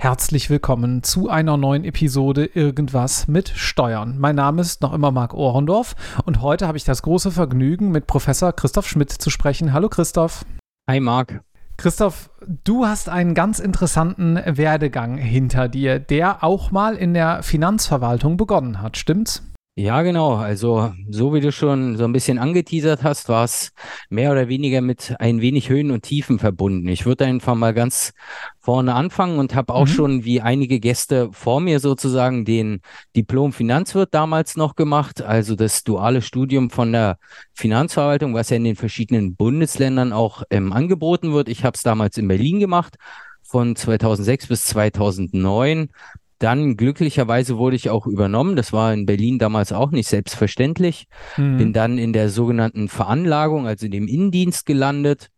Herzlich willkommen zu einer neuen Episode Irgendwas mit Steuern. Mein Name ist noch immer Marc Ohrendorf und heute habe ich das große Vergnügen, mit Professor Christoph Schmidt zu sprechen. Hallo Christoph. Hi Marc. Christoph, du hast einen ganz interessanten Werdegang hinter dir, der auch mal in der Finanzverwaltung begonnen hat, stimmt's? Ja, genau. Also, so wie du schon so ein bisschen angeteasert hast, war es mehr oder weniger mit ein wenig Höhen und Tiefen verbunden. Ich würde einfach mal ganz vorne anfangen und habe auch mhm. schon wie einige Gäste vor mir sozusagen den Diplom Finanzwirt damals noch gemacht, also das duale Studium von der Finanzverwaltung, was ja in den verschiedenen Bundesländern auch ähm, angeboten wird. Ich habe es damals in Berlin gemacht von 2006 bis 2009 dann glücklicherweise wurde ich auch übernommen. Das war in Berlin damals auch nicht selbstverständlich. Mhm. Bin dann in der sogenannten Veranlagung, also in dem Innendienst gelandet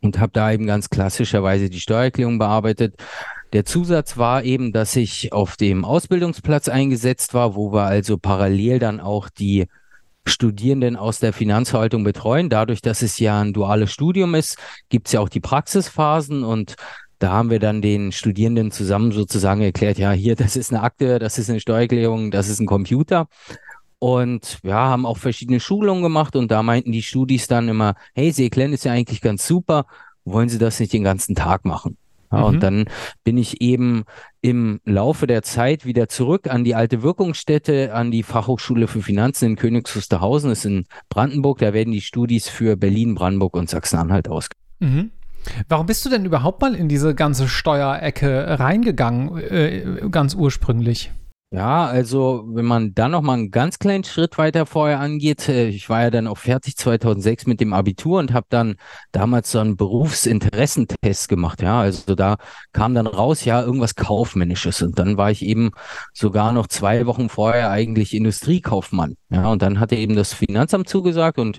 und habe da eben ganz klassischerweise die Steuererklärung bearbeitet. Der Zusatz war eben, dass ich auf dem Ausbildungsplatz eingesetzt war, wo wir also parallel dann auch die Studierenden aus der Finanzverwaltung betreuen. Dadurch, dass es ja ein duales Studium ist, gibt es ja auch die Praxisphasen und da haben wir dann den Studierenden zusammen sozusagen erklärt, ja, hier, das ist eine Akte, das ist eine Steuererklärung, das ist ein Computer. Und ja, haben auch verschiedene Schulungen gemacht und da meinten die Studis dann immer, hey, Sie erklären es ja eigentlich ganz super, wollen Sie das nicht den ganzen Tag machen? Ja, mhm. Und dann bin ich eben im Laufe der Zeit wieder zurück an die alte Wirkungsstätte, an die Fachhochschule für Finanzen in Königs Wusterhausen, ist in Brandenburg. Da werden die Studis für Berlin, Brandenburg und Sachsen-Anhalt ausgeführt. Mhm. Warum bist du denn überhaupt mal in diese ganze Steuerecke reingegangen, äh, ganz ursprünglich? Ja, also wenn man dann noch mal einen ganz kleinen Schritt weiter vorher angeht, äh, ich war ja dann auch fertig 2006 mit dem Abitur und habe dann damals so einen Berufsinteressentest gemacht. Ja, also da kam dann raus, ja, irgendwas Kaufmännisches. Und dann war ich eben sogar noch zwei Wochen vorher eigentlich Industriekaufmann. Ja, und dann hatte eben das Finanzamt zugesagt und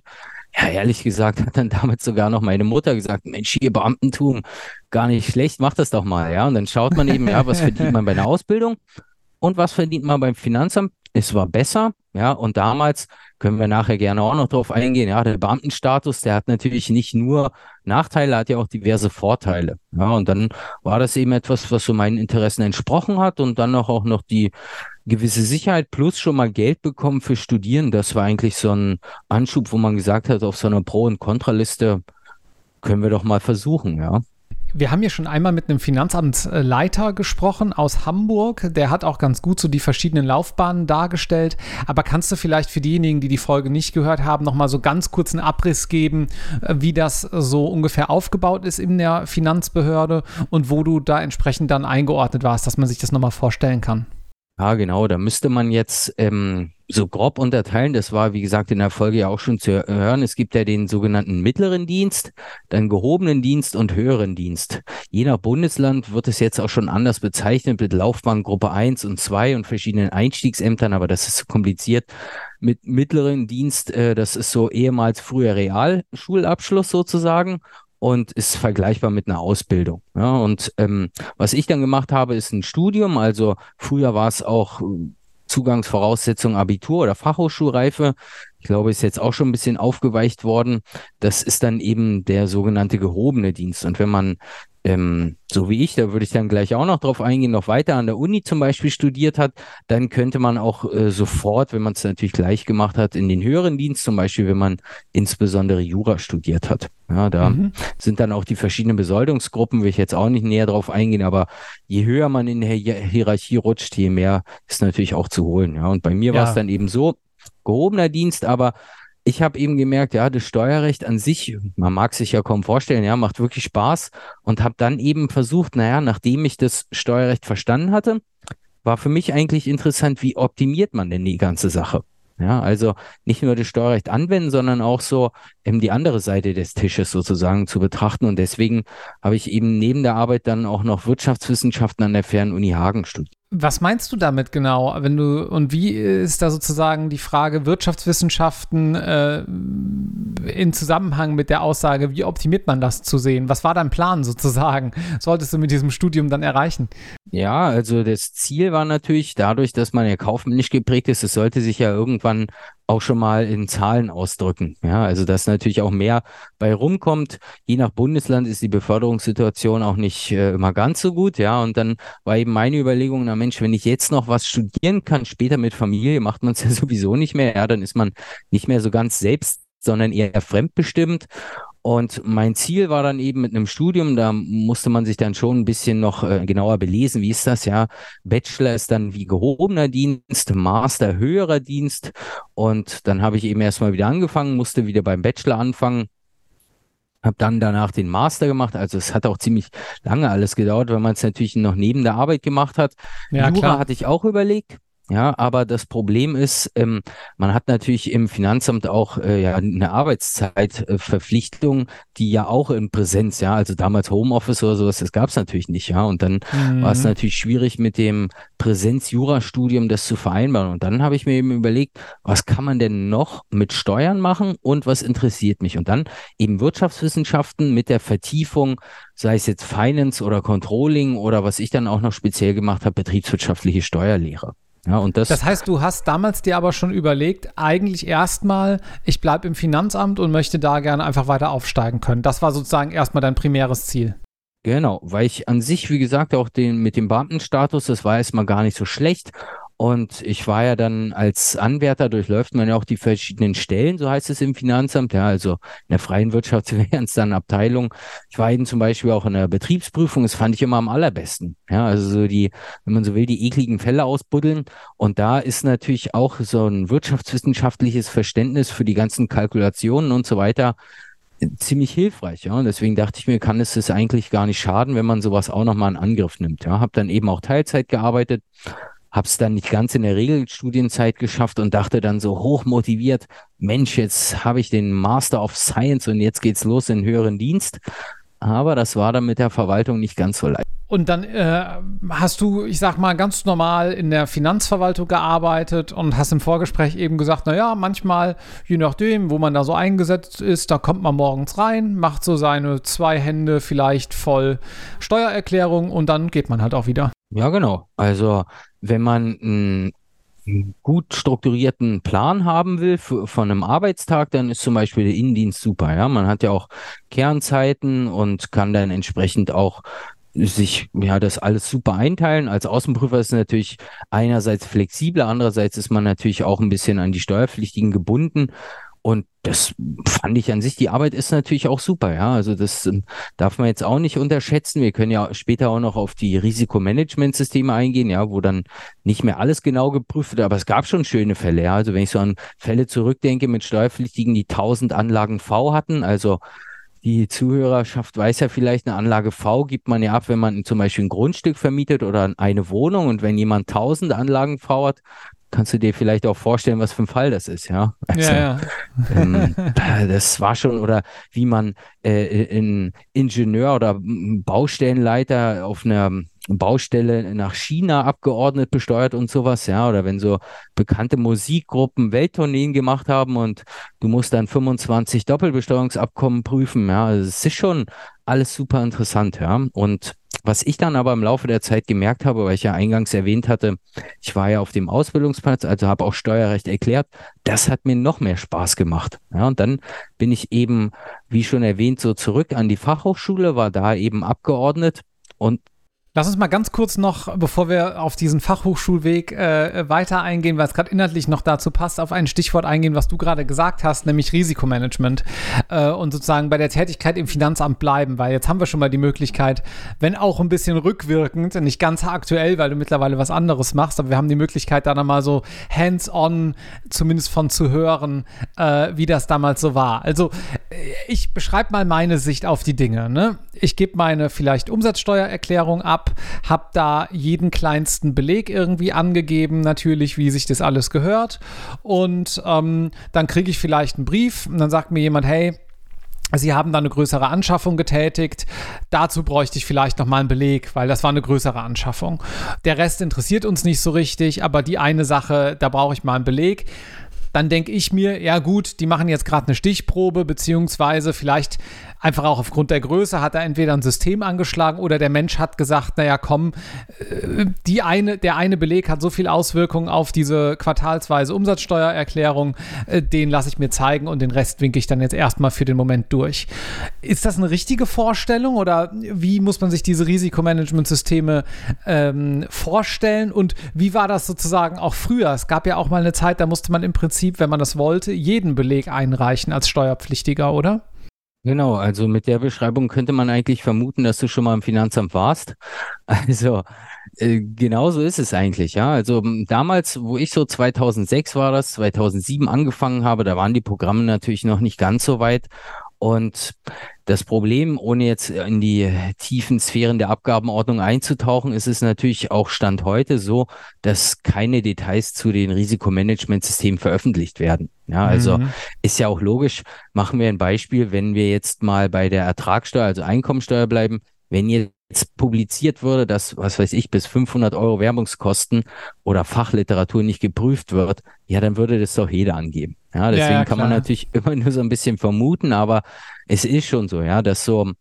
ja, ehrlich gesagt hat dann damals sogar noch meine Mutter gesagt, Mensch, hier Beamtentum, gar nicht schlecht, mach das doch mal, ja. Und dann schaut man eben, ja, was verdient man bei einer Ausbildung und was verdient man beim Finanzamt? Es war besser, ja, und damals können wir nachher gerne auch noch drauf eingehen. Ja, der Beamtenstatus, der hat natürlich nicht nur Nachteile, hat ja auch diverse Vorteile. Ja, und dann war das eben etwas, was so meinen Interessen entsprochen hat und dann auch, auch noch die gewisse Sicherheit plus schon mal Geld bekommen für Studieren. Das war eigentlich so ein Anschub, wo man gesagt hat, auf so einer Pro- und Kontraliste können wir doch mal versuchen, ja. Wir haben ja schon einmal mit einem Finanzamtsleiter gesprochen aus Hamburg. Der hat auch ganz gut so die verschiedenen Laufbahnen dargestellt. Aber kannst du vielleicht für diejenigen, die die Folge nicht gehört haben, noch mal so ganz kurz einen Abriss geben, äh, wie das so ungefähr aufgebaut ist in der Finanzbehörde und wo du da entsprechend dann eingeordnet warst, dass man sich das noch mal vorstellen kann? Ja, genau. Da müsste man jetzt ähm, so grob unterteilen. Das war, wie gesagt, in der Folge ja auch schon zu hören. Es gibt ja den sogenannten mittleren Dienst, dann gehobenen Dienst und höheren Dienst. Je nach Bundesland wird es jetzt auch schon anders bezeichnet mit Laufbahngruppe 1 und 2 und verschiedenen Einstiegsämtern, aber das ist kompliziert. Mit mittleren Dienst, äh, das ist so ehemals früher Realschulabschluss sozusagen und ist vergleichbar mit einer Ausbildung. Ja, und ähm, was ich dann gemacht habe, ist ein Studium. Also früher war es auch äh, Zugangsvoraussetzung Abitur oder Fachhochschulreife. Ich glaube, ist jetzt auch schon ein bisschen aufgeweicht worden. Das ist dann eben der sogenannte gehobene Dienst. Und wenn man ähm, so wie ich, da würde ich dann gleich auch noch drauf eingehen, noch weiter an der Uni zum Beispiel studiert hat, dann könnte man auch äh, sofort, wenn man es natürlich gleich gemacht hat, in den höheren Dienst, zum Beispiel, wenn man insbesondere Jura studiert hat. Ja, da mhm. sind dann auch die verschiedenen Besoldungsgruppen, will ich jetzt auch nicht näher drauf eingehen, aber je höher man in der Hierarchie rutscht, je mehr ist natürlich auch zu holen. Ja, und bei mir ja. war es dann eben so, gehobener Dienst, aber ich habe eben gemerkt, ja, das Steuerrecht an sich, man mag sich ja kaum vorstellen, ja, macht wirklich Spaß und habe dann eben versucht, naja, nachdem ich das Steuerrecht verstanden hatte, war für mich eigentlich interessant, wie optimiert man denn die ganze Sache? Ja, also nicht nur das Steuerrecht anwenden, sondern auch so eben die andere Seite des Tisches sozusagen zu betrachten. Und deswegen habe ich eben neben der Arbeit dann auch noch Wirtschaftswissenschaften an der Fernuni Hagen studiert. Was meinst du damit genau? Wenn du und wie ist da sozusagen die Frage Wirtschaftswissenschaften äh, in Zusammenhang mit der Aussage, wie optimiert man das zu sehen? Was war dein Plan sozusagen? Solltest du mit diesem Studium dann erreichen? Ja, also das Ziel war natürlich dadurch, dass man ja kaufmännisch geprägt ist, es sollte sich ja irgendwann auch schon mal in Zahlen ausdrücken. Ja, also dass natürlich auch mehr bei rumkommt. Je nach Bundesland ist die Beförderungssituation auch nicht äh, immer ganz so gut. Ja, und dann war eben meine Überlegung, na Mensch, wenn ich jetzt noch was studieren kann, später mit Familie macht man es ja sowieso nicht mehr. Ja, dann ist man nicht mehr so ganz selbst sondern eher fremdbestimmt. Und mein Ziel war dann eben mit einem Studium, da musste man sich dann schon ein bisschen noch äh, genauer belesen, wie ist das ja. Bachelor ist dann wie gehobener Dienst, Master höherer Dienst. Und dann habe ich eben erstmal wieder angefangen, musste wieder beim Bachelor anfangen. Habe dann danach den Master gemacht. Also es hat auch ziemlich lange alles gedauert, weil man es natürlich noch neben der Arbeit gemacht hat. Ja, Jura klar. hatte ich auch überlegt. Ja, aber das Problem ist, ähm, man hat natürlich im Finanzamt auch äh, ja eine Arbeitszeitverpflichtung, die ja auch in Präsenz, ja, also damals Homeoffice oder sowas, das gab es natürlich nicht, ja. Und dann mhm. war es natürlich schwierig mit dem Präsenz-Jura-Studium das zu vereinbaren. Und dann habe ich mir eben überlegt, was kann man denn noch mit Steuern machen und was interessiert mich? Und dann eben Wirtschaftswissenschaften mit der Vertiefung, sei es jetzt Finance oder Controlling oder was ich dann auch noch speziell gemacht habe, betriebswirtschaftliche Steuerlehre. Ja, und das, das heißt, du hast damals dir aber schon überlegt, eigentlich erstmal, ich bleibe im Finanzamt und möchte da gerne einfach weiter aufsteigen können. Das war sozusagen erstmal dein primäres Ziel. Genau, weil ich an sich, wie gesagt, auch den mit dem Beamtenstatus, das war erstmal gar nicht so schlecht. Und ich war ja dann als Anwärter, durchläuft man ja auch die verschiedenen Stellen, so heißt es im Finanzamt, ja, also in der freien Wirtschaft wären es dann Abteilungen. Ich war eben zum Beispiel auch in der Betriebsprüfung, das fand ich immer am allerbesten. Ja, also so die, wenn man so will, die ekligen Fälle ausbuddeln. Und da ist natürlich auch so ein wirtschaftswissenschaftliches Verständnis für die ganzen Kalkulationen und so weiter ziemlich hilfreich, ja. Und deswegen dachte ich mir, kann es das eigentlich gar nicht schaden, wenn man sowas auch nochmal in Angriff nimmt. Ja, habe dann eben auch Teilzeit gearbeitet, habe es dann nicht ganz in der Regelstudienzeit geschafft und dachte dann so hoch motiviert, Mensch, jetzt habe ich den Master of Science und jetzt geht's los in höheren Dienst. Aber das war dann mit der Verwaltung nicht ganz so leicht. Und dann äh, hast du, ich sag mal, ganz normal in der Finanzverwaltung gearbeitet und hast im Vorgespräch eben gesagt, naja, manchmal, je nachdem, wo man da so eingesetzt ist, da kommt man morgens rein, macht so seine zwei Hände vielleicht voll Steuererklärung und dann geht man halt auch wieder. Ja, genau. Also wenn man einen gut strukturierten Plan haben will für, von einem Arbeitstag, dann ist zum Beispiel der Innendienst super. Ja, man hat ja auch Kernzeiten und kann dann entsprechend auch sich ja das alles super einteilen. Als Außenprüfer ist natürlich einerseits flexibler, andererseits ist man natürlich auch ein bisschen an die Steuerpflichtigen gebunden und das fand ich an sich, die Arbeit ist natürlich auch super, ja. Also das ähm, darf man jetzt auch nicht unterschätzen. Wir können ja später auch noch auf die Risikomanagementsysteme eingehen, ja, wo dann nicht mehr alles genau geprüft wird, aber es gab schon schöne Fälle, ja. Also wenn ich so an Fälle zurückdenke mit Steuerpflichtigen, die 1000 Anlagen V hatten, also die Zuhörerschaft weiß ja vielleicht, eine Anlage V gibt man ja ab, wenn man zum Beispiel ein Grundstück vermietet oder eine Wohnung. Und wenn jemand 1000 Anlagen V hat, kannst du dir vielleicht auch vorstellen, was für ein Fall das ist, ja. Also, ja, ja. Ähm, das war schon, oder wie man äh, ein Ingenieur oder Baustellenleiter auf einer Baustelle nach China abgeordnet besteuert und sowas, ja, oder wenn so bekannte Musikgruppen Welttourneen gemacht haben und du musst dann 25 Doppelbesteuerungsabkommen prüfen, ja, also es ist schon alles super interessant, ja, und was ich dann aber im Laufe der Zeit gemerkt habe, weil ich ja eingangs erwähnt hatte, ich war ja auf dem Ausbildungsplatz, also habe auch Steuerrecht erklärt, das hat mir noch mehr Spaß gemacht. Ja, und dann bin ich eben, wie schon erwähnt, so zurück an die Fachhochschule, war da eben abgeordnet und Lass uns mal ganz kurz noch, bevor wir auf diesen Fachhochschulweg äh, weiter eingehen, weil es gerade inhaltlich noch dazu passt, auf ein Stichwort eingehen, was du gerade gesagt hast, nämlich Risikomanagement äh, und sozusagen bei der Tätigkeit im Finanzamt bleiben, weil jetzt haben wir schon mal die Möglichkeit, wenn auch ein bisschen rückwirkend, nicht ganz aktuell, weil du mittlerweile was anderes machst, aber wir haben die Möglichkeit, da dann mal so hands-on zumindest von zu hören, äh, wie das damals so war. Also äh, ich beschreibe mal meine Sicht auf die Dinge. Ne? Ich gebe meine vielleicht Umsatzsteuererklärung ab ab, habe da jeden kleinsten Beleg irgendwie angegeben, natürlich, wie sich das alles gehört. Und ähm, dann kriege ich vielleicht einen Brief und dann sagt mir jemand, hey, Sie haben da eine größere Anschaffung getätigt. Dazu bräuchte ich vielleicht noch mal einen Beleg, weil das war eine größere Anschaffung. Der Rest interessiert uns nicht so richtig, aber die eine Sache, da brauche ich mal einen Beleg dann denke ich mir, ja gut, die machen jetzt gerade eine Stichprobe, beziehungsweise vielleicht einfach auch aufgrund der Größe hat er entweder ein System angeschlagen oder der Mensch hat gesagt, naja, komm, äh, die eine, der eine Beleg hat so viel Auswirkungen auf diese quartalsweise Umsatzsteuererklärung, äh, den lasse ich mir zeigen und den Rest winke ich dann jetzt erstmal für den Moment durch. Ist das eine richtige Vorstellung oder wie muss man sich diese Risikomanagementsysteme ähm, vorstellen und wie war das sozusagen auch früher? Es gab ja auch mal eine Zeit, da musste man im Prinzip, wenn man das wollte, jeden Beleg einreichen als Steuerpflichtiger, oder? Genau, also mit der Beschreibung könnte man eigentlich vermuten, dass du schon mal im Finanzamt warst. Also äh, genau ist es eigentlich, ja. Also damals, wo ich so 2006 war das, 2007 angefangen habe, da waren die Programme natürlich noch nicht ganz so weit. Und das Problem, ohne jetzt in die tiefen Sphären der Abgabenordnung einzutauchen, ist es natürlich auch Stand heute so, dass keine Details zu den Risikomanagementsystemen veröffentlicht werden. Ja, also mhm. ist ja auch logisch. Machen wir ein Beispiel, wenn wir jetzt mal bei der Ertragssteuer, also Einkommensteuer bleiben. Wenn jetzt publiziert würde, dass, was weiß ich, bis 500 Euro Werbungskosten oder Fachliteratur nicht geprüft wird, ja, dann würde das doch jeder angeben. Ja, deswegen ja, kann man natürlich immer nur so ein bisschen vermuten, aber es ist schon so, ja, dass so,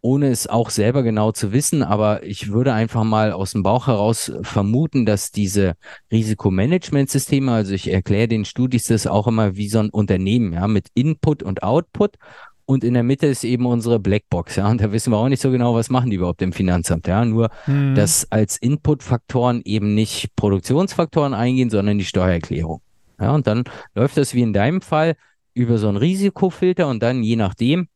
ohne es auch selber genau zu wissen, aber ich würde einfach mal aus dem Bauch heraus vermuten, dass diese Risikomanagementsysteme, also ich erkläre den Studis das auch immer wie so ein Unternehmen, ja, mit Input und Output und in der Mitte ist eben unsere Blackbox, ja. Und da wissen wir auch nicht so genau, was machen die überhaupt im Finanzamt, ja. Nur, mhm. dass als Inputfaktoren eben nicht Produktionsfaktoren eingehen, sondern die Steuererklärung. Ja, und dann läuft das wie in deinem Fall über so einen Risikofilter und dann je nachdem,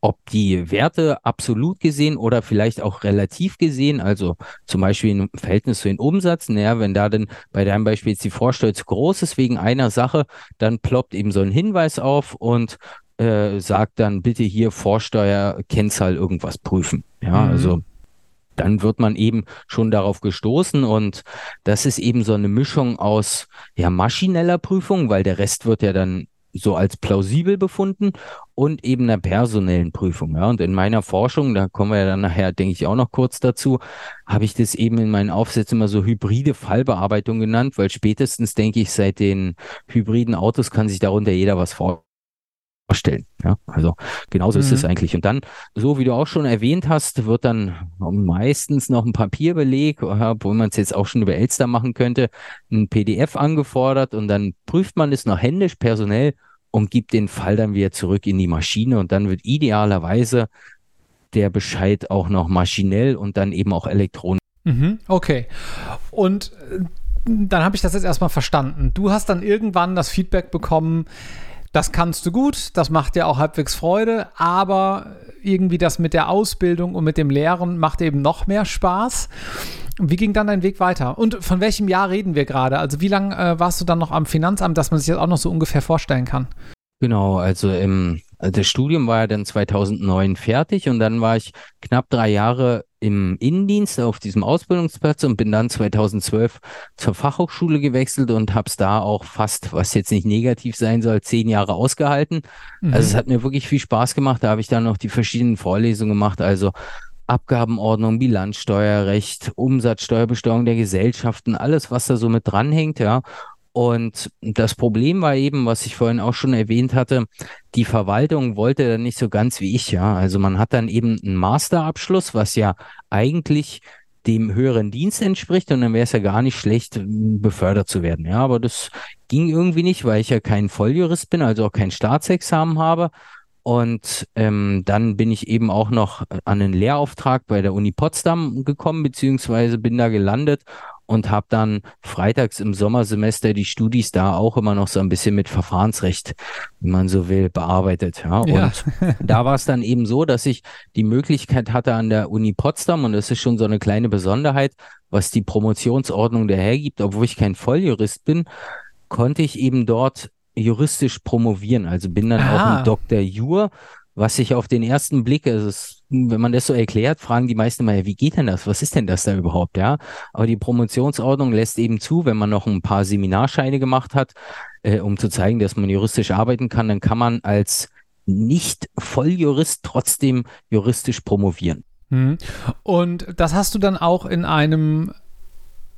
ob die Werte absolut gesehen oder vielleicht auch relativ gesehen, also zum Beispiel im Verhältnis zu den Umsatz, naja, wenn da dann bei deinem Beispiel jetzt die Vorsteuer zu groß ist wegen einer Sache, dann ploppt eben so ein Hinweis auf und äh, sagt dann bitte hier Vorsteuer, Kennzahl irgendwas prüfen. Ja, mhm. also dann wird man eben schon darauf gestoßen und das ist eben so eine Mischung aus ja maschineller Prüfung, weil der Rest wird ja dann so als plausibel befunden und eben einer personellen Prüfung. Ja, und in meiner Forschung, da kommen wir ja dann nachher, denke ich, auch noch kurz dazu, habe ich das eben in meinen Aufsätzen immer so hybride Fallbearbeitung genannt, weil spätestens, denke ich, seit den hybriden Autos kann sich darunter jeder was vorstellen vorstellen. Ja, also genauso mhm. ist es mhm. eigentlich. Und dann, so wie du auch schon erwähnt hast, wird dann meistens noch ein Papierbeleg, obwohl man es jetzt auch schon über Elster machen könnte, ein PDF angefordert und dann prüft man es noch händisch, personell und gibt den Fall dann wieder zurück in die Maschine und dann wird idealerweise der Bescheid auch noch maschinell und dann eben auch elektronisch. Mhm, okay. Und äh, dann habe ich das jetzt erstmal verstanden. Du hast dann irgendwann das Feedback bekommen, das kannst du gut, das macht dir auch halbwegs Freude, aber irgendwie das mit der Ausbildung und mit dem Lehren macht eben noch mehr Spaß. Wie ging dann dein Weg weiter? Und von welchem Jahr reden wir gerade? Also wie lange äh, warst du dann noch am Finanzamt, dass man sich das auch noch so ungefähr vorstellen kann? Genau, also im, das Studium war ja dann 2009 fertig und dann war ich knapp drei Jahre im Innendienst auf diesem Ausbildungsplatz und bin dann 2012 zur Fachhochschule gewechselt und habe es da auch fast, was jetzt nicht negativ sein soll, zehn Jahre ausgehalten. Mhm. Also es hat mir wirklich viel Spaß gemacht. Da habe ich dann noch die verschiedenen Vorlesungen gemacht, also Abgabenordnung, Bilanzsteuerrecht, Umsatzsteuerbesteuerung der Gesellschaften, alles, was da so mit dranhängt, ja. Und das Problem war eben, was ich vorhin auch schon erwähnt hatte, die Verwaltung wollte dann nicht so ganz wie ich, ja. Also man hat dann eben einen Masterabschluss, was ja eigentlich dem höheren Dienst entspricht und dann wäre es ja gar nicht schlecht, befördert zu werden. Ja, aber das ging irgendwie nicht, weil ich ja kein Volljurist bin, also auch kein Staatsexamen habe. Und ähm, dann bin ich eben auch noch an einen Lehrauftrag bei der Uni Potsdam gekommen, beziehungsweise bin da gelandet und habe dann freitags im Sommersemester die Studis da auch immer noch so ein bisschen mit Verfahrensrecht, wenn man so will, bearbeitet. Ja. Und ja. da war es dann eben so, dass ich die Möglichkeit hatte an der Uni Potsdam, und das ist schon so eine kleine Besonderheit, was die Promotionsordnung dahergibt, obwohl ich kein Volljurist bin, konnte ich eben dort juristisch promovieren. Also bin dann ah. auch ein Dr. Jur was sich auf den ersten Blick, also es, wenn man das so erklärt, fragen die meisten mal, wie geht denn das? Was ist denn das da überhaupt? Ja, aber die Promotionsordnung lässt eben zu, wenn man noch ein paar Seminarscheine gemacht hat, äh, um zu zeigen, dass man juristisch arbeiten kann, dann kann man als nicht Volljurist trotzdem juristisch promovieren. Mhm. Und das hast du dann auch in einem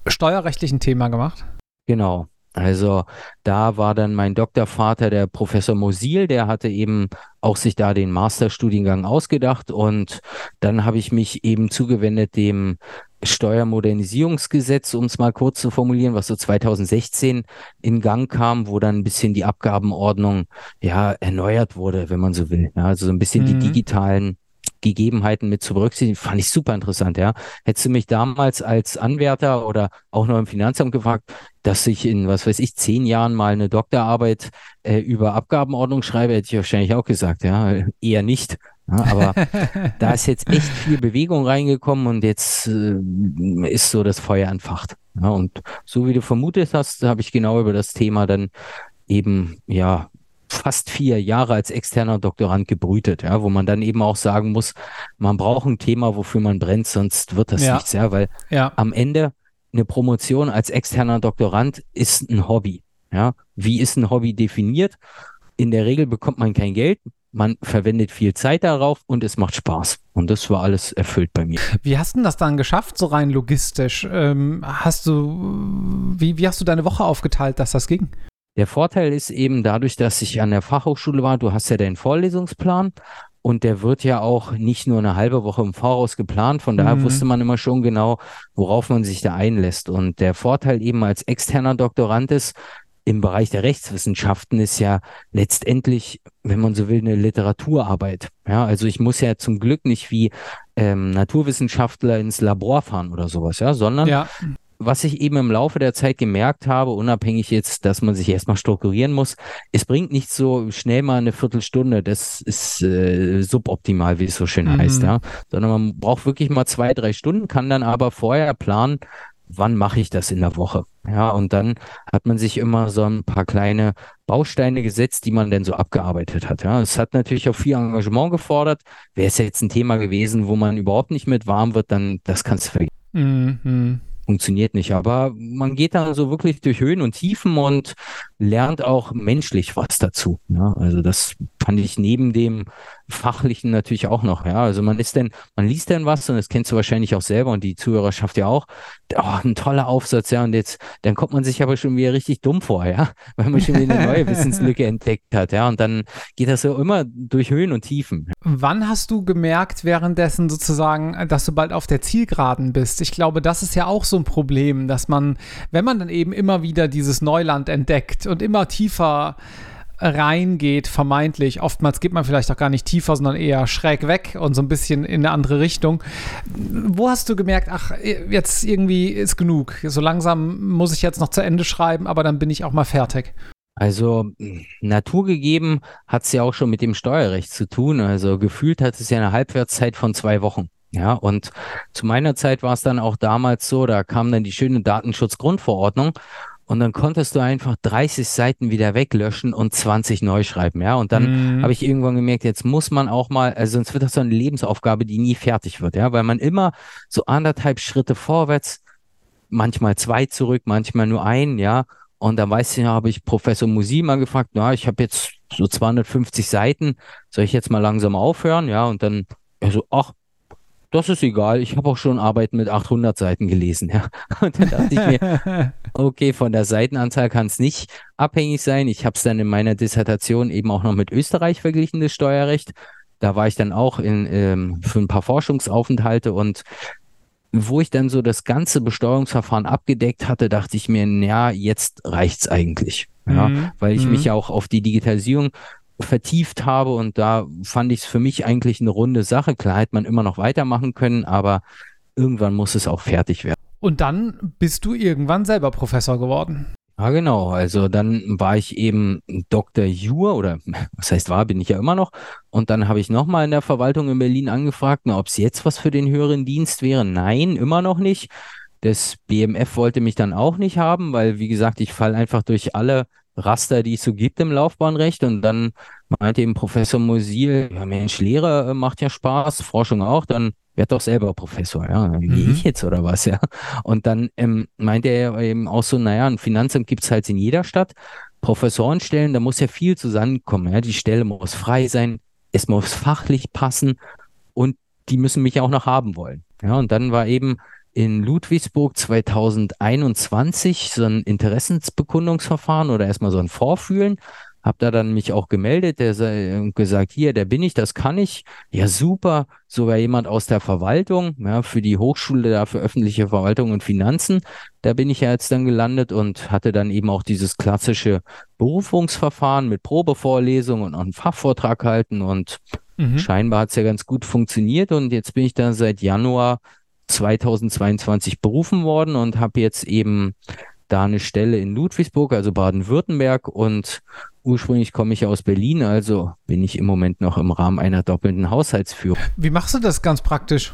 steuerrechtlichen Thema gemacht? Genau. Also da war dann mein Doktorvater, der Professor Mosil, der hatte eben auch sich da den Masterstudiengang ausgedacht und dann habe ich mich eben zugewendet dem Steuermodernisierungsgesetz, um es mal kurz zu formulieren, was so 2016 in Gang kam, wo dann ein bisschen die Abgabenordnung ja erneuert wurde, wenn man so will. Ja, also so ein bisschen mhm. die digitalen Gegebenheiten mit zu berücksichtigen, fand ich super interessant, ja. Hättest du mich damals als Anwärter oder auch noch im Finanzamt gefragt, dass ich in, was weiß ich, zehn Jahren mal eine Doktorarbeit äh, über Abgabenordnung schreibe, hätte ich wahrscheinlich auch gesagt, ja, eher nicht. Ja, aber da ist jetzt echt viel Bewegung reingekommen und jetzt äh, ist so das Feuer entfacht. Ja, und so wie du vermutet hast, habe ich genau über das Thema dann eben, ja, fast vier Jahre als externer Doktorand gebrütet, ja, wo man dann eben auch sagen muss, man braucht ein Thema, wofür man brennt, sonst wird das ja. nichts, ja, weil ja. am Ende eine Promotion als externer Doktorand ist ein Hobby, ja. Wie ist ein Hobby definiert? In der Regel bekommt man kein Geld, man verwendet viel Zeit darauf und es macht Spaß. Und das war alles erfüllt bei mir. Wie hast du das dann geschafft, so rein logistisch? Ähm, hast du, wie, wie hast du deine Woche aufgeteilt, dass das ging? Der Vorteil ist eben dadurch, dass ich an der Fachhochschule war, du hast ja deinen Vorlesungsplan und der wird ja auch nicht nur eine halbe Woche im Voraus geplant. Von daher mhm. wusste man immer schon genau, worauf man sich da einlässt. Und der Vorteil eben als externer Doktorand ist, im Bereich der Rechtswissenschaften ist ja letztendlich, wenn man so will, eine Literaturarbeit. Ja, also ich muss ja zum Glück nicht wie ähm, Naturwissenschaftler ins Labor fahren oder sowas, ja, sondern ja was ich eben im Laufe der Zeit gemerkt habe, unabhängig jetzt, dass man sich erstmal strukturieren muss, es bringt nicht so schnell mal eine Viertelstunde, das ist äh, suboptimal, wie es so schön mhm. heißt, ja, sondern man braucht wirklich mal zwei, drei Stunden, kann dann aber vorher planen, wann mache ich das in der Woche? Ja, und dann hat man sich immer so ein paar kleine Bausteine gesetzt, die man dann so abgearbeitet hat. Ja, es hat natürlich auch viel Engagement gefordert. Wäre es jetzt ein Thema gewesen, wo man überhaupt nicht mit warm wird, dann das kannst du vergessen. Mhm funktioniert nicht. Aber man geht da so wirklich durch Höhen und Tiefen und lernt auch menschlich was dazu. Ja, also das fand ich neben dem Fachlichen natürlich auch noch. Ja, also man ist denn, man liest denn was und das kennst du wahrscheinlich auch selber und die Zuhörerschaft ja auch. Oh, ein toller Aufsatz, ja, und jetzt, dann kommt man sich aber schon wieder richtig dumm vor, ja, weil man schon wieder eine neue Wissenslücke entdeckt hat, ja, und dann geht das so immer durch Höhen und Tiefen. Wann hast du gemerkt währenddessen sozusagen, dass du bald auf der Zielgeraden bist? Ich glaube, das ist ja auch so ein Problem, dass man, wenn man dann eben immer wieder dieses Neuland entdeckt und immer tiefer reingeht, vermeintlich. Oftmals geht man vielleicht auch gar nicht tiefer, sondern eher schräg weg und so ein bisschen in eine andere Richtung. Wo hast du gemerkt, ach, jetzt irgendwie ist genug. So langsam muss ich jetzt noch zu Ende schreiben, aber dann bin ich auch mal fertig. Also naturgegeben hat es ja auch schon mit dem Steuerrecht zu tun. Also gefühlt hat es ja eine Halbwertszeit von zwei Wochen. Ja, und zu meiner Zeit war es dann auch damals so, da kam dann die schöne Datenschutzgrundverordnung und dann konntest du einfach 30 Seiten wieder weglöschen und 20 neu schreiben, ja. Und dann mhm. habe ich irgendwann gemerkt, jetzt muss man auch mal, also sonst wird das so eine Lebensaufgabe, die nie fertig wird, ja, weil man immer so anderthalb Schritte vorwärts, manchmal zwei zurück, manchmal nur ein, ja. Und dann weiß ich, habe ich Professor Musi mal gefragt, na, ich habe jetzt so 250 Seiten, soll ich jetzt mal langsam aufhören, ja? Und dann, er so, ach, das ist egal, ich habe auch schon Arbeiten mit 800 Seiten gelesen. Ja. Und dann dachte ich mir, okay, von der Seitenanzahl kann es nicht abhängig sein. Ich habe es dann in meiner Dissertation eben auch noch mit Österreich verglichen, das Steuerrecht. Da war ich dann auch in, ähm, für ein paar Forschungsaufenthalte und wo ich dann so das ganze Besteuerungsverfahren abgedeckt hatte, dachte ich mir, ja, jetzt reicht's eigentlich. Ja, mhm. weil ich mhm. mich ja auch auf die Digitalisierung vertieft habe und da fand ich es für mich eigentlich eine runde Sache. Klar hätte man immer noch weitermachen können, aber irgendwann muss es auch fertig werden. Und dann bist du irgendwann selber Professor geworden. Ja, genau. Also dann war ich eben Dr. Jur oder was heißt war, bin ich ja immer noch. Und dann habe ich nochmal in der Verwaltung in Berlin angefragt, ob es jetzt was für den höheren Dienst wäre. Nein, immer noch nicht. Das BMF wollte mich dann auch nicht haben, weil, wie gesagt, ich falle einfach durch alle Raster, die es so gibt im Laufbahnrecht. Und dann meinte eben Professor Mosil, ja Mensch, Lehre äh, macht ja Spaß, Forschung auch, dann werd doch selber Professor, ja. Wie mhm. ich jetzt oder was, ja. Und dann ähm, meinte er eben auch so, naja, ein Finanzamt gibt es halt in jeder Stadt. Professorenstellen, da muss ja viel zusammenkommen. Ja. Die Stelle muss frei sein, es muss fachlich passen und die müssen mich auch noch haben wollen. Ja, und dann war eben in Ludwigsburg 2021 so ein Interessensbekundungsverfahren oder erstmal so ein Vorfühlen. Hab da dann mich auch gemeldet, der sei, gesagt, hier, der bin ich, das kann ich. Ja, super. Sogar jemand aus der Verwaltung, ja, für die Hochschule da für öffentliche Verwaltung und Finanzen. Da bin ich ja jetzt dann gelandet und hatte dann eben auch dieses klassische Berufungsverfahren mit Probevorlesung und auch einen Fachvortrag halten und mhm. scheinbar hat es ja ganz gut funktioniert und jetzt bin ich da seit Januar 2022 berufen worden und habe jetzt eben da eine Stelle in Ludwigsburg, also Baden-Württemberg und ursprünglich komme ich aus Berlin, also bin ich im Moment noch im Rahmen einer doppelten Haushaltsführung. Wie machst du das ganz praktisch?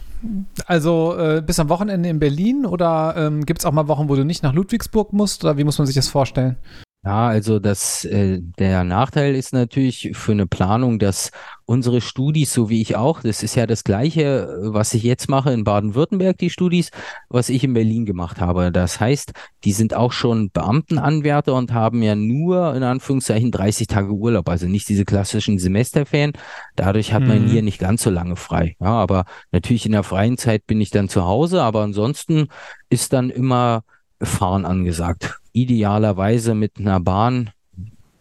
Also äh, bis am Wochenende in Berlin oder ähm, gibt es auch mal Wochen, wo du nicht nach Ludwigsburg musst oder wie muss man sich das vorstellen? Ja, also das, äh, der Nachteil ist natürlich für eine Planung, dass unsere Studis, so wie ich auch, das ist ja das Gleiche, was ich jetzt mache in Baden-Württemberg, die Studis, was ich in Berlin gemacht habe. Das heißt, die sind auch schon Beamtenanwärter und haben ja nur in Anführungszeichen 30 Tage Urlaub, also nicht diese klassischen Semesterferien. Dadurch hat man mhm. hier nicht ganz so lange frei. Ja, aber natürlich in der freien Zeit bin ich dann zu Hause, aber ansonsten ist dann immer Fahren angesagt. Idealerweise mit einer Bahn,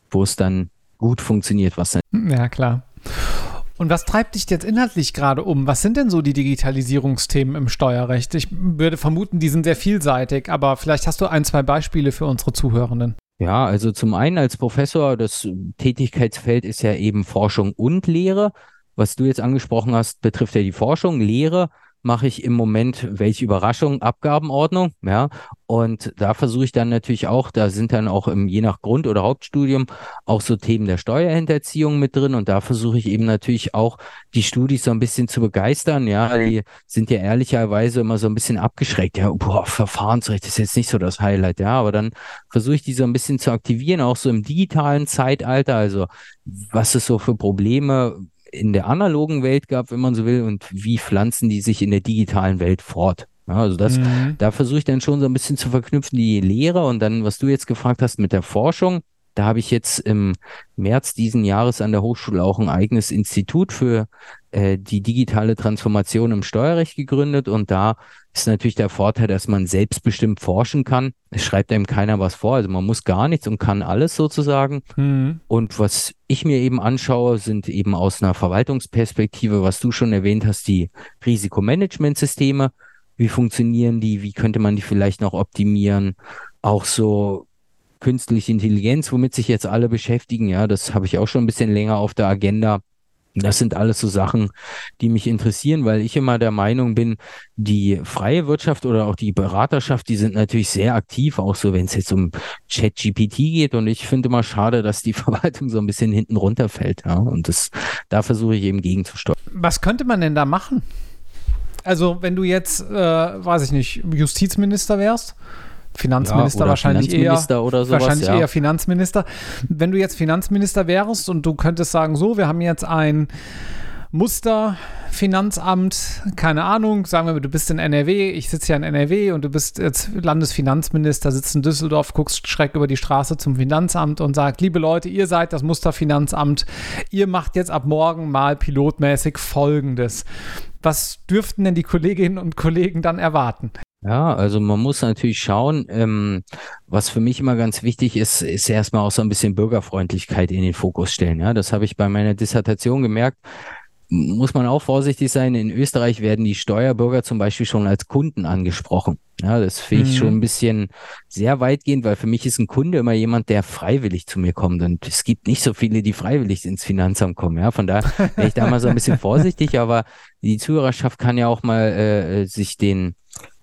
wo es dann gut funktioniert, was dann. Ja, klar. Und was treibt dich jetzt inhaltlich gerade um? Was sind denn so die Digitalisierungsthemen im Steuerrecht? Ich würde vermuten, die sind sehr vielseitig, aber vielleicht hast du ein, zwei Beispiele für unsere Zuhörenden. Ja, also zum einen als Professor, das Tätigkeitsfeld ist ja eben Forschung und Lehre. Was du jetzt angesprochen hast, betrifft ja die Forschung. Lehre mache ich im Moment, welche Überraschung, Abgabenordnung, ja. Und da versuche ich dann natürlich auch, da sind dann auch im, je nach Grund- oder Hauptstudium auch so Themen der Steuerhinterziehung mit drin. Und da versuche ich eben natürlich auch die Studis so ein bisschen zu begeistern. Ja, die sind ja ehrlicherweise immer so ein bisschen abgeschreckt. Ja, boah, Verfahrensrecht ist jetzt nicht so das Highlight. Ja, aber dann versuche ich die so ein bisschen zu aktivieren, auch so im digitalen Zeitalter. Also, was ist so für Probleme? in der analogen Welt gab, wenn man so will, und wie pflanzen die sich in der digitalen Welt fort. Ja, also das, mhm. da versuche ich dann schon so ein bisschen zu verknüpfen, die Lehre und dann, was du jetzt gefragt hast mit der Forschung. Da habe ich jetzt im März diesen Jahres an der Hochschule auch ein eigenes Institut für äh, die digitale Transformation im Steuerrecht gegründet und da ist natürlich der Vorteil, dass man selbstbestimmt forschen kann. Es schreibt einem keiner was vor, also man muss gar nichts und kann alles sozusagen. Mhm. Und was ich mir eben anschaue, sind eben aus einer Verwaltungsperspektive, was du schon erwähnt hast, die Risikomanagementsysteme. Wie funktionieren die? Wie könnte man die vielleicht noch optimieren? Auch so künstliche Intelligenz, womit sich jetzt alle beschäftigen. Ja, das habe ich auch schon ein bisschen länger auf der Agenda. Das sind alles so Sachen, die mich interessieren, weil ich immer der Meinung bin, die freie Wirtschaft oder auch die Beraterschaft, die sind natürlich sehr aktiv, auch so, wenn es jetzt um ChatGPT geht. Und ich finde immer schade, dass die Verwaltung so ein bisschen hinten runterfällt. Ja? Und das, da versuche ich eben gegenzusteuern. Was könnte man denn da machen? Also, wenn du jetzt, äh, weiß ich nicht, Justizminister wärst, Finanzminister ja, wahrscheinlich Finanzminister eher, oder sowas, wahrscheinlich ja. eher Finanzminister. Wenn du jetzt Finanzminister wärst und du könntest sagen, so, wir haben jetzt ein Musterfinanzamt, keine Ahnung, sagen wir, du bist in NRW, ich sitze ja in NRW und du bist jetzt Landesfinanzminister, sitzt in Düsseldorf, guckst schreck über die Straße zum Finanzamt und sagt, liebe Leute, ihr seid das Musterfinanzamt, ihr macht jetzt ab morgen mal pilotmäßig Folgendes Was dürften denn die Kolleginnen und Kollegen dann erwarten? Ja, also man muss natürlich schauen, ähm, was für mich immer ganz wichtig ist, ist erstmal auch so ein bisschen Bürgerfreundlichkeit in den Fokus stellen. Ja, das habe ich bei meiner Dissertation gemerkt muss man auch vorsichtig sein. In Österreich werden die Steuerbürger zum Beispiel schon als Kunden angesprochen. Ja, das finde ich mhm. schon ein bisschen sehr weitgehend, weil für mich ist ein Kunde immer jemand, der freiwillig zu mir kommt. Und es gibt nicht so viele, die freiwillig ins Finanzamt kommen. Ja, von daher wäre ich da mal so ein bisschen vorsichtig. Aber die Zuhörerschaft kann ja auch mal äh, sich den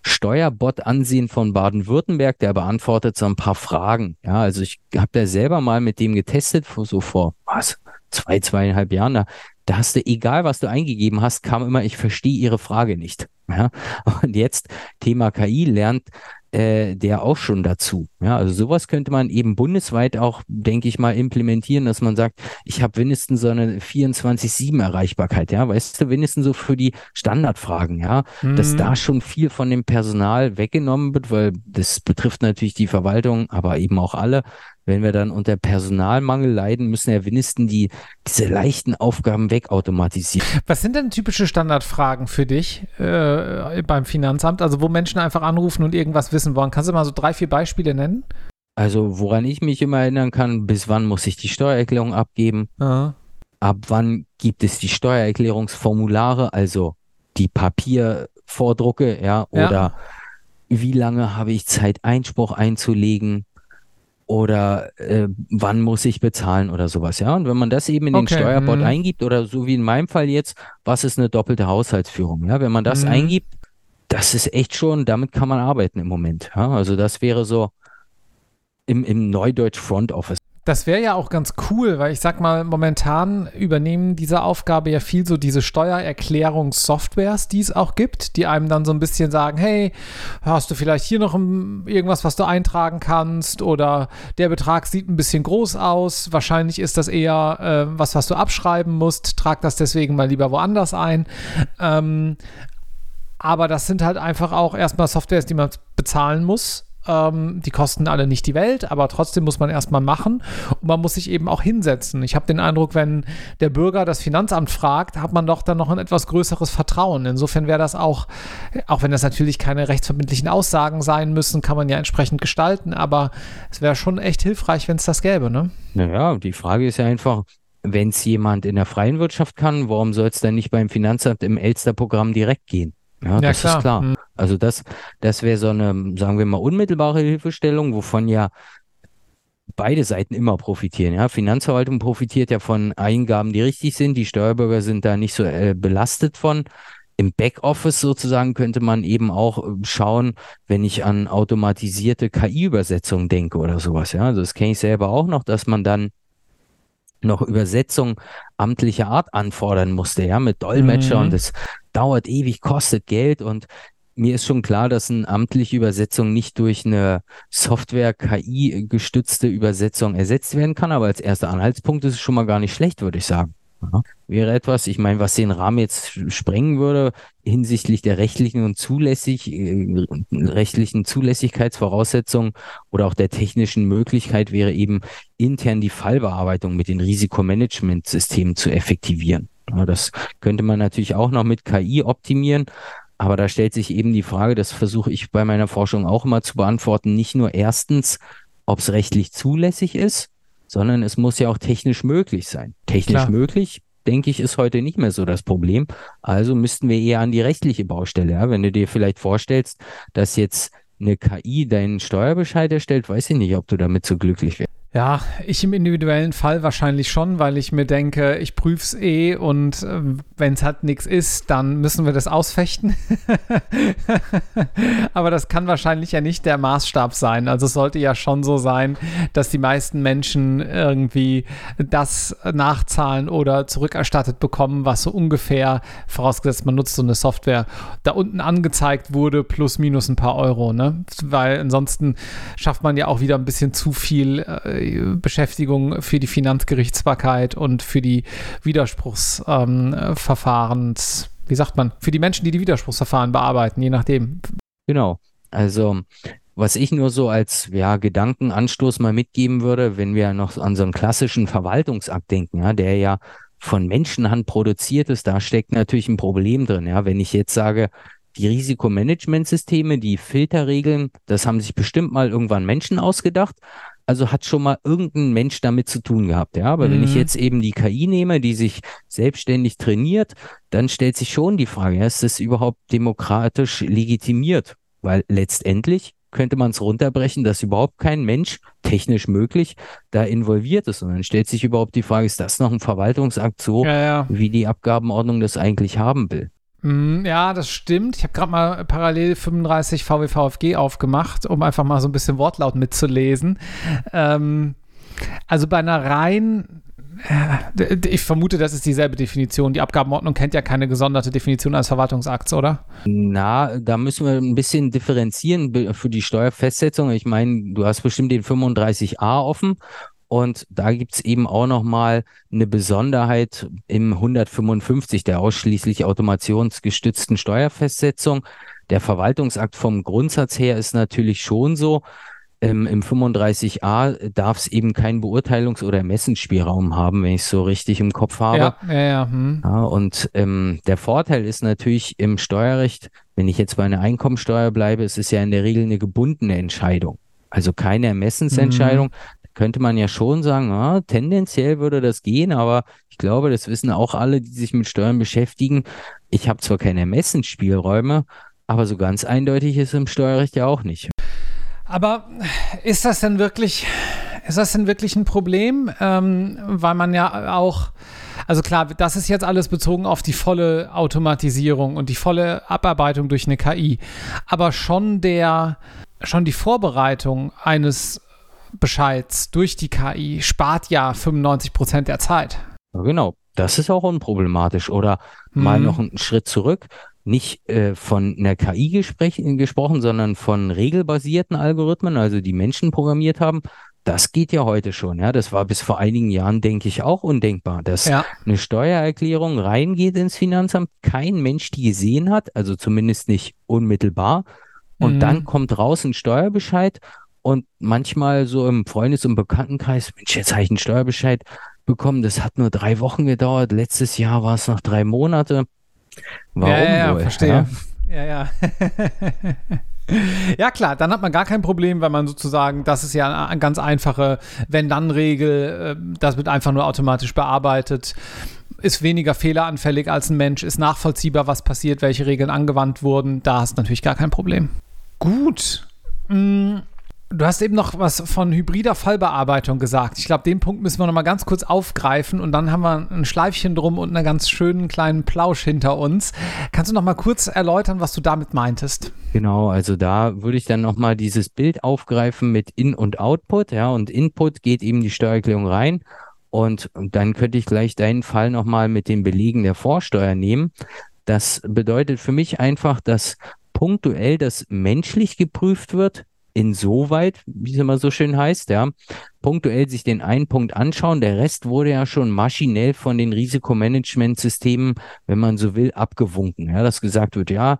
Steuerbot ansehen von Baden-Württemberg, der beantwortet so ein paar Fragen. Ja, also ich habe da selber mal mit dem getestet, so vor was, zwei, zweieinhalb Jahren. Da da hast du, egal was du eingegeben hast, kam immer, ich verstehe Ihre Frage nicht. Ja? Und jetzt Thema KI lernt äh, der auch schon dazu. Ja, also sowas könnte man eben bundesweit auch, denke ich mal, implementieren, dass man sagt, ich habe wenigstens so eine 24-7 Erreichbarkeit, ja, weißt du, wenigstens so für die Standardfragen, ja, mhm. dass da schon viel von dem Personal weggenommen wird, weil das betrifft natürlich die Verwaltung, aber eben auch alle, wenn wir dann unter Personalmangel leiden, müssen ja wenigstens die, diese leichten Aufgaben wegautomatisieren. Was sind denn typische Standardfragen für dich äh, beim Finanzamt? Also wo Menschen einfach anrufen und irgendwas wissen wollen. Kannst du mal so drei, vier Beispiele nennen? Also woran ich mich immer erinnern kann, bis wann muss ich die Steuererklärung abgeben? Aha. Ab wann gibt es die Steuererklärungsformulare, also die Papiervordrucke, ja, oder ja. wie lange habe ich Zeit, Einspruch einzulegen? Oder äh, wann muss ich bezahlen oder sowas, ja. Und wenn man das eben in den okay. Steuerbot mhm. eingibt oder so wie in meinem Fall jetzt, was ist eine doppelte Haushaltsführung, ja, wenn man das mhm. eingibt, das ist echt schon, damit kann man arbeiten im Moment, ja. Also das wäre so im, im Neudeutsch Front Office. Das wäre ja auch ganz cool, weil ich sag mal, momentan übernehmen diese Aufgabe ja viel so diese Steuererklärungssoftwares, die es auch gibt, die einem dann so ein bisschen sagen, hey, hast du vielleicht hier noch irgendwas, was du eintragen kannst? Oder der Betrag sieht ein bisschen groß aus, wahrscheinlich ist das eher äh, was, was du abschreiben musst, trag das deswegen mal lieber woanders ein. Ähm, aber das sind halt einfach auch erstmal Softwares, die man bezahlen muss ähm, die kosten alle nicht die Welt, aber trotzdem muss man erstmal machen und man muss sich eben auch hinsetzen. Ich habe den Eindruck, wenn der Bürger das Finanzamt fragt, hat man doch dann noch ein etwas größeres Vertrauen. Insofern wäre das auch, auch wenn das natürlich keine rechtsverbindlichen Aussagen sein müssen, kann man ja entsprechend gestalten, aber es wäre schon echt hilfreich, wenn es das gäbe, ne? Naja, die Frage ist ja einfach, wenn es jemand in der freien Wirtschaft kann, warum soll es dann nicht beim Finanzamt im Elster-Programm direkt gehen? Ja, ja das klar. ist klar. Mhm. Also das, das wäre so eine, sagen wir mal, unmittelbare Hilfestellung, wovon ja beide Seiten immer profitieren. Ja, Finanzverwaltung profitiert ja von Eingaben, die richtig sind. Die Steuerbürger sind da nicht so äh, belastet von. Im Backoffice sozusagen könnte man eben auch äh, schauen, wenn ich an automatisierte KI-Übersetzungen denke oder sowas. Ja, also das kenne ich selber auch noch, dass man dann noch Übersetzung amtlicher Art anfordern musste, ja, mit Dolmetscher mhm. und das dauert ewig, kostet Geld und mir ist schon klar, dass eine amtliche Übersetzung nicht durch eine Software-KI gestützte Übersetzung ersetzt werden kann, aber als erster Anhaltspunkt ist es schon mal gar nicht schlecht, würde ich sagen. Ja. Wäre etwas, ich meine, was den Rahmen jetzt sprengen würde, hinsichtlich der rechtlichen und zulässig, äh, rechtlichen Zulässigkeitsvoraussetzungen oder auch der technischen Möglichkeit wäre eben intern die Fallbearbeitung mit den Risikomanagementsystemen zu effektivieren. Ja, das könnte man natürlich auch noch mit KI optimieren, aber da stellt sich eben die Frage, das versuche ich bei meiner Forschung auch immer zu beantworten, nicht nur erstens, ob es rechtlich zulässig ist, sondern es muss ja auch technisch möglich sein. Technisch Klar. möglich, denke ich, ist heute nicht mehr so das Problem. Also müssten wir eher an die rechtliche Baustelle. Ja? Wenn du dir vielleicht vorstellst, dass jetzt eine KI deinen Steuerbescheid erstellt, weiß ich nicht, ob du damit so glücklich wärst. Ja, ich im individuellen Fall wahrscheinlich schon, weil ich mir denke, ich prüfe es eh und äh, wenn es halt nichts ist, dann müssen wir das ausfechten. Aber das kann wahrscheinlich ja nicht der Maßstab sein. Also es sollte ja schon so sein, dass die meisten Menschen irgendwie das nachzahlen oder zurückerstattet bekommen, was so ungefähr, vorausgesetzt man nutzt so eine Software, da unten angezeigt wurde, plus minus ein paar Euro. Ne? Weil ansonsten schafft man ja auch wieder ein bisschen zu viel. Äh, Beschäftigung für die Finanzgerichtsbarkeit und für die Widerspruchsverfahrens, wie sagt man, für die Menschen, die die Widerspruchsverfahren bearbeiten, je nachdem. Genau. Also was ich nur so als ja, Gedankenanstoß mal mitgeben würde, wenn wir noch an so einen klassischen Verwaltungsakt denken, ja, der ja von Menschenhand produziert ist, da steckt natürlich ein Problem drin. Ja, wenn ich jetzt sage, die Risikomanagementsysteme, die Filterregeln, das haben sich bestimmt mal irgendwann Menschen ausgedacht. Also hat schon mal irgendein Mensch damit zu tun gehabt. Ja, aber mhm. wenn ich mhm. jetzt eben die KI nehme, die sich selbstständig trainiert, dann stellt sich schon die Frage, ja, ist das überhaupt demokratisch legitimiert? Weil letztendlich könnte man es runterbrechen, dass überhaupt kein Mensch technisch möglich da involviert ist. Und dann stellt sich überhaupt die Frage, ist das noch ein Verwaltungsakt so, ja, ja. wie die Abgabenordnung das eigentlich haben will? Mm, ja, das stimmt. Ich habe gerade mal parallel 35 VWVFG aufgemacht, um einfach mal so ein bisschen Wortlaut mitzulesen. Ähm, also bei einer rein äh, ich vermute, das ist dieselbe Definition. Die Abgabenordnung kennt ja keine gesonderte Definition als Verwaltungsakt, oder? Na, da müssen wir ein bisschen differenzieren für die Steuerfestsetzung. Ich meine, du hast bestimmt den 35a offen und da gibt es eben auch nochmal eine Besonderheit im 155 der ausschließlich automationsgestützten Steuerfestsetzung. Der Verwaltungsakt vom Grundsatz her ist natürlich schon so, ähm, im 35a darf es eben keinen Beurteilungs- oder Ermessensspielraum haben, wenn ich es so richtig im Kopf habe. Ja, ja, ja. Hm. ja und ähm, der Vorteil ist natürlich im Steuerrecht, wenn ich jetzt bei einer Einkommensteuer bleibe, es ist ja in der Regel eine gebundene Entscheidung. Also keine Ermessensentscheidung. Mhm könnte man ja schon sagen, ah, tendenziell würde das gehen, aber ich glaube, das wissen auch alle, die sich mit Steuern beschäftigen. Ich habe zwar keine Ermessensspielräume, aber so ganz eindeutig ist im Steuerrecht ja auch nicht. Aber ist das denn wirklich, ist das denn wirklich ein Problem? Ähm, weil man ja auch, also klar, das ist jetzt alles bezogen auf die volle Automatisierung und die volle Abarbeitung durch eine KI. Aber schon der, schon die Vorbereitung eines Bescheids durch die KI spart ja 95 Prozent der Zeit. Genau, das ist auch unproblematisch. Oder hm. mal noch einen Schritt zurück, nicht äh, von einer KI gesprochen, sondern von regelbasierten Algorithmen, also die Menschen programmiert haben. Das geht ja heute schon. Ja, das war bis vor einigen Jahren, denke ich, auch undenkbar, dass ja. eine Steuererklärung reingeht ins Finanzamt, kein Mensch die gesehen hat, also zumindest nicht unmittelbar. Und mhm. dann kommt raus ein Steuerbescheid und manchmal so im Freundes- und Bekanntenkreis, Mensch, jetzt habe ich einen Steuerbescheid bekommen, das hat nur drei Wochen gedauert, letztes Jahr war es noch drei Monate. Warum ja, ja, wohl? verstehe. Ja, ja. ja. Ja, klar, dann hat man gar kein Problem, wenn man sozusagen, das ist ja eine ganz einfache Wenn-Dann-Regel, äh, das wird einfach nur automatisch bearbeitet, ist weniger fehleranfällig als ein Mensch, ist nachvollziehbar, was passiert, welche Regeln angewandt wurden. Da hast du natürlich gar kein Problem. Gut. Hm, Du hast eben noch was von hybrider Fallbearbeitung gesagt. Ich glaube, den Punkt müssen wir noch mal ganz kurz aufgreifen und dann haben wir ein Schleifchen drum und einen ganz schönen kleinen Plausch hinter uns. Kannst du noch mal kurz erläutern, was du damit meintest? Genau, also da würde ich dann noch mal dieses Bild aufgreifen mit In- und Output. Ja, und Input geht eben die Steuererklärung rein und dann könnte ich gleich deinen Fall noch mal mit den Belegen der Vorsteuer nehmen. Das bedeutet für mich einfach, dass punktuell das menschlich geprüft wird, insoweit, wie es immer so schön heißt, ja, punktuell sich den einen Punkt anschauen. Der Rest wurde ja schon maschinell von den Risikomanagementsystemen, wenn man so will, abgewunken. Ja, dass gesagt wird, ja,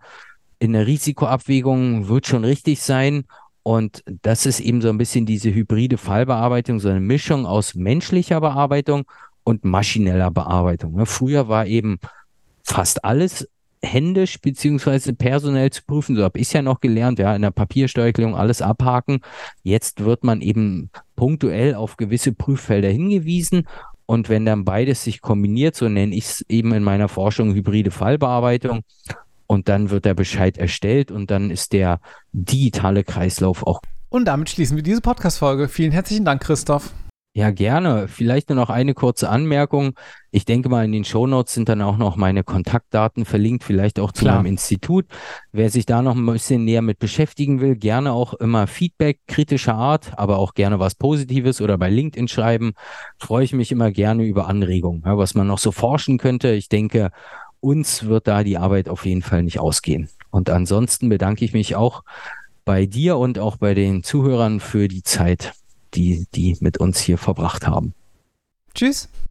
in der Risikoabwägung wird schon richtig sein. Und das ist eben so ein bisschen diese hybride Fallbearbeitung, so eine Mischung aus menschlicher Bearbeitung und maschineller Bearbeitung. Früher war eben fast alles händisch beziehungsweise personell zu prüfen. So habe ich es ja noch gelernt, ja, in der Papiersteuererklärung alles abhaken. Jetzt wird man eben punktuell auf gewisse Prüffelder hingewiesen. Und wenn dann beides sich kombiniert, so nenne ich es eben in meiner Forschung hybride Fallbearbeitung, und dann wird der Bescheid erstellt und dann ist der digitale Kreislauf auch. Und damit schließen wir diese Podcast-Folge. Vielen herzlichen Dank, Christoph. Ja, gerne. Vielleicht nur noch eine kurze Anmerkung. Ich denke mal, in den Shownotes sind dann auch noch meine Kontaktdaten verlinkt, vielleicht auch zu Klar. meinem Institut. Wer sich da noch ein bisschen näher mit beschäftigen will, gerne auch immer Feedback kritischer Art, aber auch gerne was Positives oder bei LinkedIn schreiben. Freue ich mich immer gerne über Anregungen, ja, was man noch so forschen könnte. Ich denke, uns wird da die Arbeit auf jeden Fall nicht ausgehen. Und ansonsten bedanke ich mich auch bei dir und auch bei den Zuhörern für die Zeit die die mit uns hier verbracht haben. Tschüss.